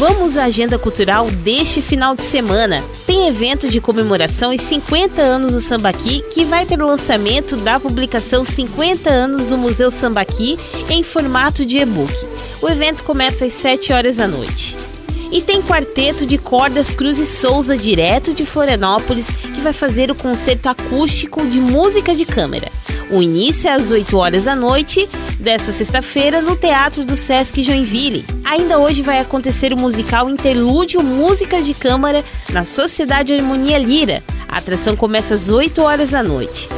Vamos à agenda cultural deste final de semana. Tem evento de comemoração e 50 anos do Sambaqui, que vai ter o lançamento da publicação 50 anos do Museu Sambaqui em formato de e-book. O evento começa às 7 horas da noite. E tem quarteto de cordas Cruz e Souza, direto de Florianópolis, que vai fazer o concerto acústico de música de câmara. O início é às 8 horas da noite desta sexta-feira no Teatro do Sesc Joinville. Ainda hoje vai acontecer o musical Interlúdio Música de Câmara na Sociedade Harmonia Lira. A atração começa às 8 horas da noite.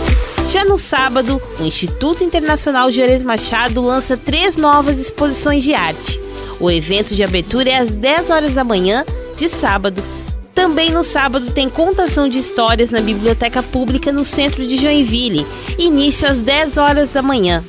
Já no sábado, o Instituto Internacional Juarez Machado lança três novas exposições de arte. O evento de abertura é às 10 horas da manhã de sábado. Também no sábado tem contação de histórias na Biblioteca Pública no centro de Joinville, início às 10 horas da manhã.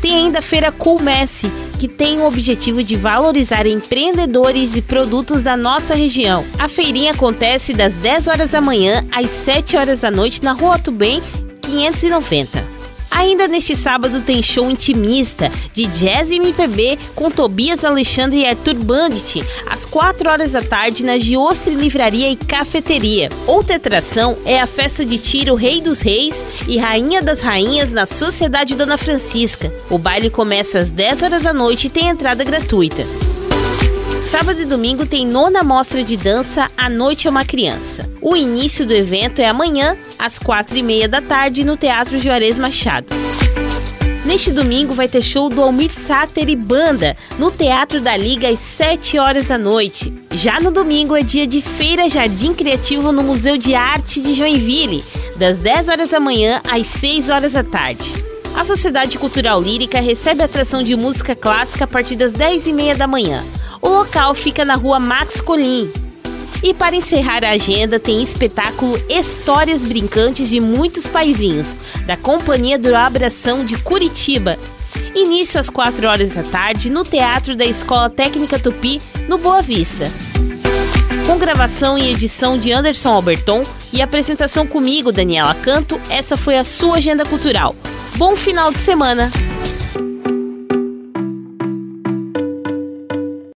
Tem ainda a Feira Messi, que tem o objetivo de valorizar empreendedores e produtos da nossa região. A feirinha acontece das 10 horas da manhã às 7 horas da noite na Rua Tubem 590. Ainda neste sábado tem show intimista de jazz e MPB com Tobias Alexandre e Arthur Bandit, às 4 horas da tarde na Giostre Livraria e Cafeteria. Outra atração é a festa de tiro Rei dos Reis e Rainha das Rainhas na Sociedade Dona Francisca. O baile começa às 10 horas da noite e tem entrada gratuita. Sábado e domingo tem nona mostra de dança A Noite é uma Criança. O início do evento é amanhã, às quatro e meia da tarde, no Teatro Juarez Machado. Neste domingo vai ter show do Almir Sater e Banda, no Teatro da Liga, às 7 horas da noite. Já no domingo é dia de Feira Jardim Criativo no Museu de Arte de Joinville, das 10 horas da manhã às 6 horas da tarde. A Sociedade Cultural Lírica recebe atração de música clássica a partir das 10 e meia da manhã. O local fica na rua Max Colim. E para encerrar a agenda, tem espetáculo Histórias Brincantes de Muitos Paizinhos, da Companhia do Abração de Curitiba. Início às 4 horas da tarde no Teatro da Escola Técnica Tupi, no Boa Vista. Com gravação e edição de Anderson Alberton e apresentação comigo, Daniela Canto, essa foi a sua agenda cultural. Bom final de semana!